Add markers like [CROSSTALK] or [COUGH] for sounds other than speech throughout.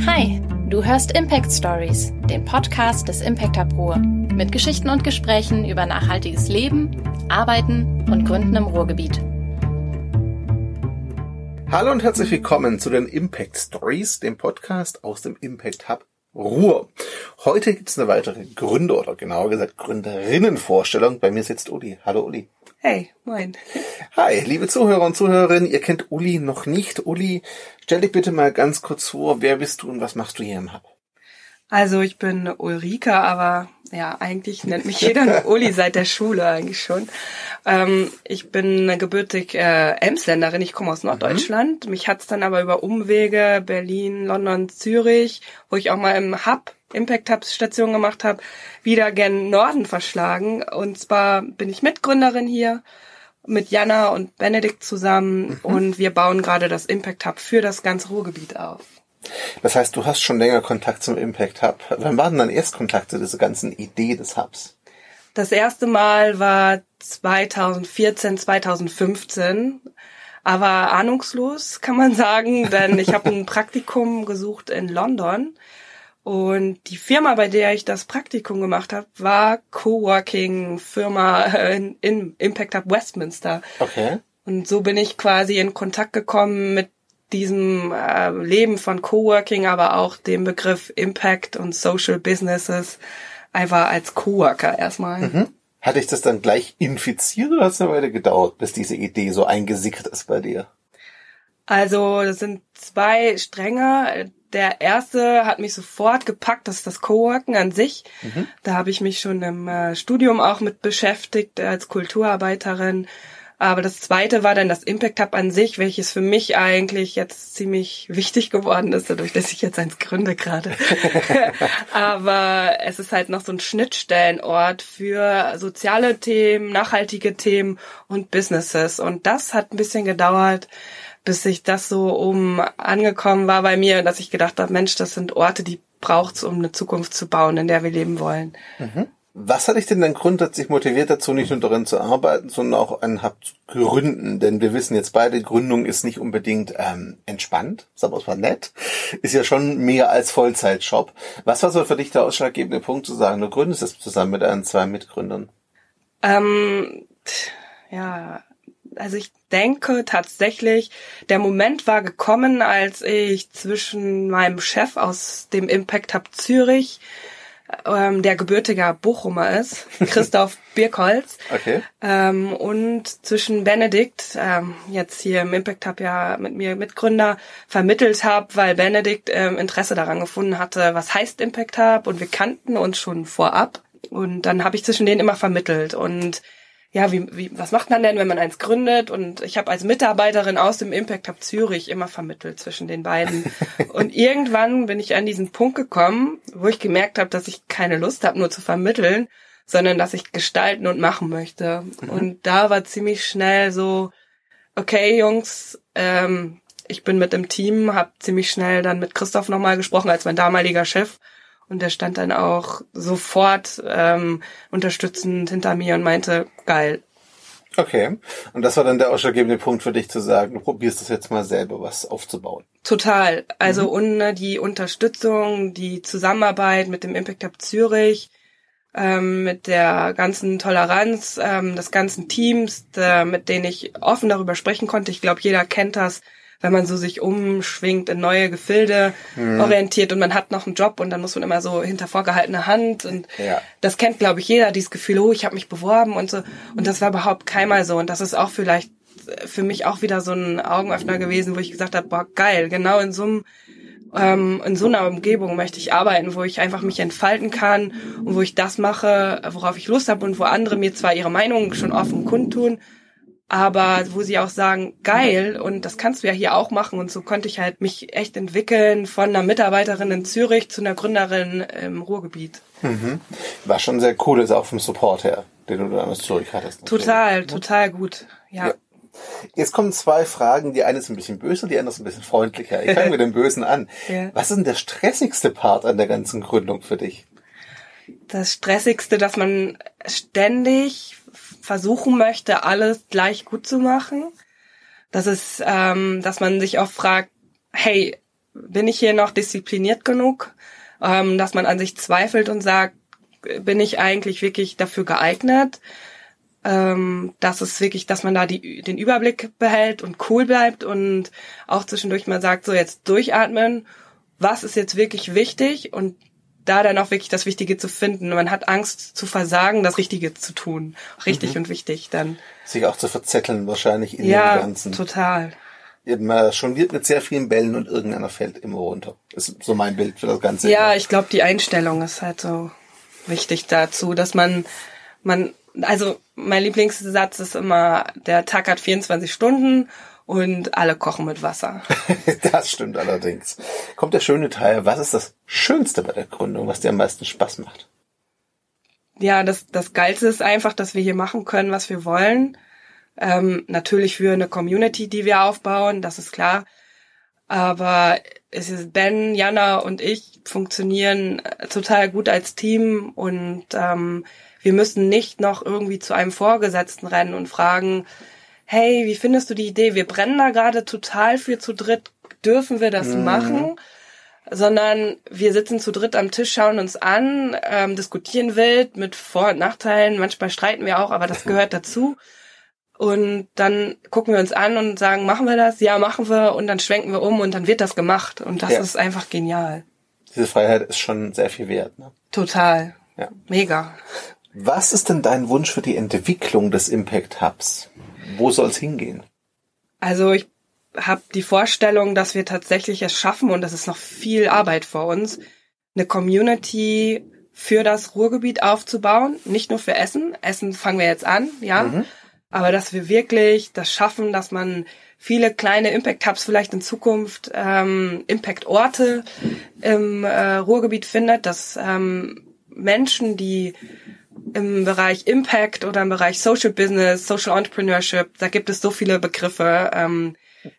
Hi, du hörst Impact Stories, den Podcast des Impact Hub Ruhr, mit Geschichten und Gesprächen über nachhaltiges Leben, Arbeiten und Gründen im Ruhrgebiet. Hallo und herzlich willkommen zu den Impact Stories, dem Podcast aus dem Impact Hub Ruhr. Heute gibt es eine weitere Gründer oder genauer gesagt Gründerinnenvorstellung. Bei mir sitzt Uli. Hallo Uli. Hey, moin. Hi, liebe Zuhörer und Zuhörerinnen, ihr kennt Uli noch nicht. Uli, stell dich bitte mal ganz kurz vor, wer bist du und was machst du hier im Hub? Also ich bin Ulrike, aber ja, eigentlich nennt mich jeder Uli seit der Schule eigentlich schon. Ähm, ich bin gebürtig äh, Emsländerin, ich komme aus Norddeutschland. Mhm. Mich hat's dann aber über Umwege Berlin, London, Zürich, wo ich auch mal im Hub Impact Hub Station gemacht habe, wieder gen Norden verschlagen. Und zwar bin ich Mitgründerin hier mit Jana und Benedikt zusammen mhm. und wir bauen gerade das Impact Hub für das ganze Ruhrgebiet auf. Das heißt, du hast schon länger Kontakt zum Impact Hub. Wann war denn dein Erstkontakt zu dieser ganzen Idee des Hubs? Das erste Mal war 2014, 2015 aber ahnungslos, kann man sagen, denn ich habe ein [LAUGHS] Praktikum gesucht in London und die Firma, bei der ich das Praktikum gemacht habe, war Coworking-Firma in, in Impact Hub Westminster. Okay. Und so bin ich quasi in Kontakt gekommen mit diesem äh, Leben von Coworking, aber auch dem Begriff Impact und Social Businesses einfach als Coworker erstmal. Mhm. Hatte ich das dann gleich infiziert oder hat es eine Weile gedauert, bis diese Idee so eingesickert ist bei dir? Also das sind zwei Stränge der erste hat mich sofort gepackt, das ist das Coworken an sich. Mhm. Da habe ich mich schon im äh, Studium auch mit beschäftigt als Kulturarbeiterin. Aber das zweite war dann das Impact Hub an sich, welches für mich eigentlich jetzt ziemlich wichtig geworden ist, dadurch, dass ich jetzt eins gründe gerade. [LAUGHS] Aber es ist halt noch so ein Schnittstellenort für soziale Themen, nachhaltige Themen und Businesses. Und das hat ein bisschen gedauert, bis sich das so um angekommen war bei mir, dass ich gedacht habe, Mensch, das sind Orte, die braucht's, um eine Zukunft zu bauen, in der wir leben wollen. Mhm. Was hat dich denn dann grundsätzlich motiviert dazu, nicht nur darin zu arbeiten, sondern auch einen Hub zu gründen? Denn wir wissen jetzt beide, Gründung ist nicht unbedingt ähm, entspannt, sagen wir es mal nett, ist ja schon mehr als Vollzeitjob. Was war so für dich der ausschlaggebende Punkt zu sagen, du gründest es zusammen mit deinen zwei Mitgründern? Ähm, ja, also ich denke tatsächlich, der Moment war gekommen, als ich zwischen meinem Chef aus dem Impact Hub Zürich, ähm, der gebürtiger Bochumer ist, [LAUGHS] Christoph Birkholz, okay. ähm, und zwischen Benedikt, ähm, jetzt hier im Impact Hub ja mit mir Mitgründer, vermittelt habe, weil Benedikt ähm, Interesse daran gefunden hatte, was heißt Impact Hub und wir kannten uns schon vorab. Und dann habe ich zwischen denen immer vermittelt und ja, wie, wie, was macht man denn, wenn man eins gründet? Und ich habe als Mitarbeiterin aus dem Impact Hub Zürich immer vermittelt zwischen den beiden. [LAUGHS] und irgendwann bin ich an diesen Punkt gekommen, wo ich gemerkt habe, dass ich keine Lust habe, nur zu vermitteln, sondern dass ich gestalten und machen möchte. Mhm. Und da war ziemlich schnell so, okay, Jungs, ähm, ich bin mit dem Team, habe ziemlich schnell dann mit Christoph nochmal gesprochen als mein damaliger Chef und der stand dann auch sofort ähm, unterstützend hinter mir und meinte, geil. Okay. Und das war dann der ausschlaggebende Punkt für dich zu sagen, du probierst das jetzt mal selber was aufzubauen. Total. Also mhm. ohne die Unterstützung, die Zusammenarbeit mit dem Impact Hub Zürich, ähm, mit der ganzen Toleranz ähm, des ganzen Teams, der, mit denen ich offen darüber sprechen konnte. Ich glaube, jeder kennt das, wenn man so sich umschwingt in neue Gefilde mhm. orientiert und man hat noch einen Job und dann muss man immer so hinter vorgehaltener Hand und ja. das kennt glaube ich jeder dieses Gefühl oh ich habe mich beworben und so und das war überhaupt keinmal so und das ist auch vielleicht für mich auch wieder so ein Augenöffner gewesen wo ich gesagt habe boah geil genau in so einem ähm, in so einer Umgebung möchte ich arbeiten, wo ich einfach mich entfalten kann und wo ich das mache, worauf ich Lust habe und wo andere mir zwar ihre Meinung schon offen kundtun, aber wo sie auch sagen, geil, und das kannst du ja hier auch machen. Und so konnte ich halt mich echt entwickeln von einer Mitarbeiterin in Zürich zu einer Gründerin im Ruhrgebiet. Mhm. War schon sehr cool, ist auch vom Support her, den du dann aus Zürich hattest. Total, total gut, ja. ja. Jetzt kommen zwei Fragen. Die eine ist ein bisschen böse, die andere ist ein bisschen freundlicher. Ich fange [LAUGHS] mit dem Bösen an. Ja. Was ist denn der stressigste Part an der ganzen Gründung für dich? Das stressigste, dass man ständig versuchen möchte, alles gleich gut zu machen. Das ist, ähm, dass man sich auch fragt, hey, bin ich hier noch diszipliniert genug, ähm, dass man an sich zweifelt und sagt, bin ich eigentlich wirklich dafür geeignet? Ähm, dass es wirklich, dass man da die, den Überblick behält und cool bleibt und auch zwischendurch mal sagt, so jetzt durchatmen, was ist jetzt wirklich wichtig und da dann auch wirklich das Wichtige zu finden. Man hat Angst zu versagen, das Richtige zu tun. Richtig mhm. und wichtig dann. Sich auch zu verzetteln wahrscheinlich in ja, dem Ganzen. total. Man jongliert mit sehr vielen Bällen und irgendeiner fällt immer runter. Das ist so mein Bild für das Ganze. Ja, ich glaube, die Einstellung ist halt so wichtig dazu, dass man, man, also mein Lieblingssatz ist immer, der Tag hat 24 Stunden und alle kochen mit Wasser. [LAUGHS] das stimmt allerdings. Kommt der schöne Teil. Was ist das Schönste bei der Gründung, was dir am meisten Spaß macht? Ja, das, das Geilste ist einfach, dass wir hier machen können, was wir wollen. Ähm, natürlich für eine Community, die wir aufbauen, das ist klar. Aber es ist Ben, Jana und ich funktionieren total gut als Team und ähm, wir müssen nicht noch irgendwie zu einem Vorgesetzten rennen und fragen, hey, wie findest du die Idee? Wir brennen da gerade total für zu dritt. Dürfen wir das mhm. machen? Sondern wir sitzen zu dritt am Tisch, schauen uns an, ähm, diskutieren wild mit Vor- und Nachteilen. Manchmal streiten wir auch, aber das [LAUGHS] gehört dazu. Und dann gucken wir uns an und sagen, machen wir das? Ja, machen wir. Und dann schwenken wir um und dann wird das gemacht. Und das ja. ist einfach genial. Diese Freiheit ist schon sehr viel wert. Ne? Total. Ja. Mega. Was ist denn dein Wunsch für die Entwicklung des Impact Hubs? Wo soll es hingehen? Also ich habe die Vorstellung, dass wir tatsächlich es schaffen, und das ist noch viel Arbeit vor uns, eine Community für das Ruhrgebiet aufzubauen. Nicht nur für Essen. Essen fangen wir jetzt an, ja. Mhm. Aber dass wir wirklich das schaffen, dass man viele kleine Impact-Hubs vielleicht in Zukunft, ähm, Impact-Orte im äh, Ruhrgebiet findet, dass ähm, Menschen, die im Bereich Impact oder im Bereich Social Business, Social Entrepreneurship, da gibt es so viele Begriffe. Ähm,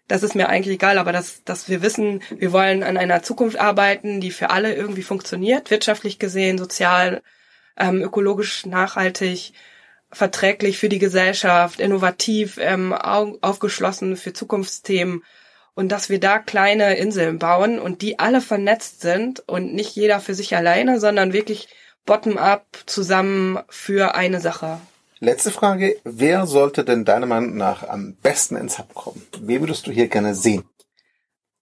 das ist mir eigentlich egal, aber dass, dass wir wissen, wir wollen an einer Zukunft arbeiten, die für alle irgendwie funktioniert, wirtschaftlich gesehen, sozial, ähm, ökologisch nachhaltig, verträglich für die Gesellschaft, innovativ, ähm, aufgeschlossen für Zukunftsthemen und dass wir da kleine Inseln bauen und die alle vernetzt sind und nicht jeder für sich alleine, sondern wirklich bottom-up zusammen für eine Sache. Letzte Frage. Wer sollte denn deiner Meinung nach am besten ins Hub kommen? Wen würdest du hier gerne sehen?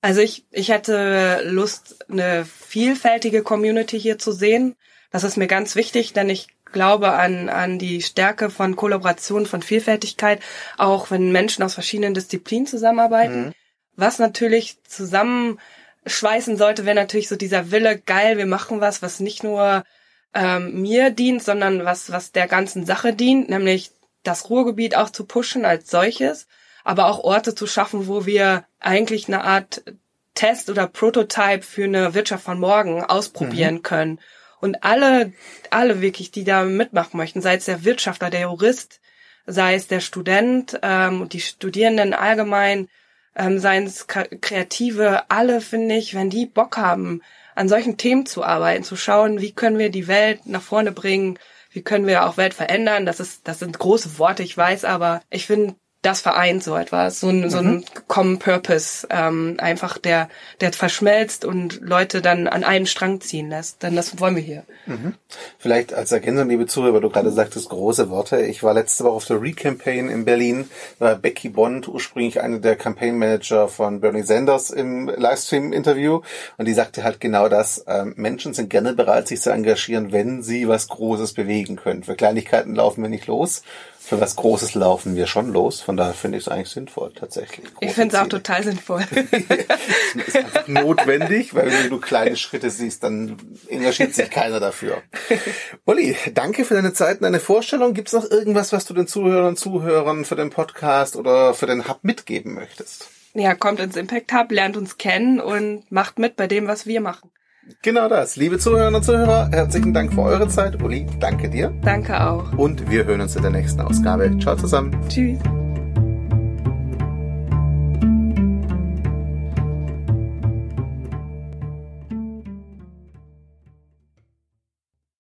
Also ich, ich hätte Lust, eine vielfältige Community hier zu sehen. Das ist mir ganz wichtig, denn ich glaube an, an die Stärke von Kollaboration, von Vielfältigkeit, auch wenn Menschen aus verschiedenen Disziplinen zusammenarbeiten. Mhm. Was natürlich zusammenschweißen sollte, wäre natürlich so dieser Wille, geil, wir machen was, was nicht nur ähm, mir dient, sondern was, was der ganzen Sache dient, nämlich das Ruhrgebiet auch zu pushen als solches, aber auch Orte zu schaffen, wo wir eigentlich eine Art Test oder Prototype für eine Wirtschaft von morgen ausprobieren mhm. können. Und alle, alle wirklich, die da mitmachen möchten, sei es der Wirtschafter, der Jurist, sei es der Student ähm, die Studierenden allgemein, ähm, seien es Kreative, alle finde ich, wenn die Bock haben, an solchen Themen zu arbeiten, zu schauen, wie können wir die Welt nach vorne bringen, wie können wir auch Welt verändern. Das ist, das sind große Worte, ich weiß, aber ich finde, das vereint so etwas, so ein, mhm. so ein mhm. Common Purpose, ähm, einfach der, der verschmelzt und Leute dann an einen Strang ziehen lässt. Denn das wollen wir hier. Mhm. Vielleicht als Ergänzung, liebe Zuhörer, weil du gerade sagtest, große Worte. Ich war letzte Woche auf der Recampaign in Berlin. Da war Becky Bond, ursprünglich eine der Campaign Manager von Bernie Sanders im Livestream-Interview. Und die sagte halt genau das. Ähm, Menschen sind gerne bereit, sich zu engagieren, wenn sie was Großes bewegen können. Für Kleinigkeiten laufen wir nicht los für was Großes laufen wir schon los. Von daher finde ich es eigentlich sinnvoll, tatsächlich. ich finde es auch total sinnvoll. [LAUGHS] ist einfach notwendig, weil wenn du kleine Schritte siehst, dann engagiert sich keiner dafür. Uli, danke für deine Zeit und deine Vorstellung. Gibt es noch irgendwas, was du den Zuhörern und Zuhörern für den Podcast oder für den Hub mitgeben möchtest? Ja, kommt ins Impact Hub, lernt uns kennen und macht mit bei dem, was wir machen. Genau das. Liebe Zuhörerinnen und Zuhörer, herzlichen Dank für eure Zeit. Uli, danke dir. Danke auch. Und wir hören uns in der nächsten Ausgabe. Ciao zusammen. Tschüss.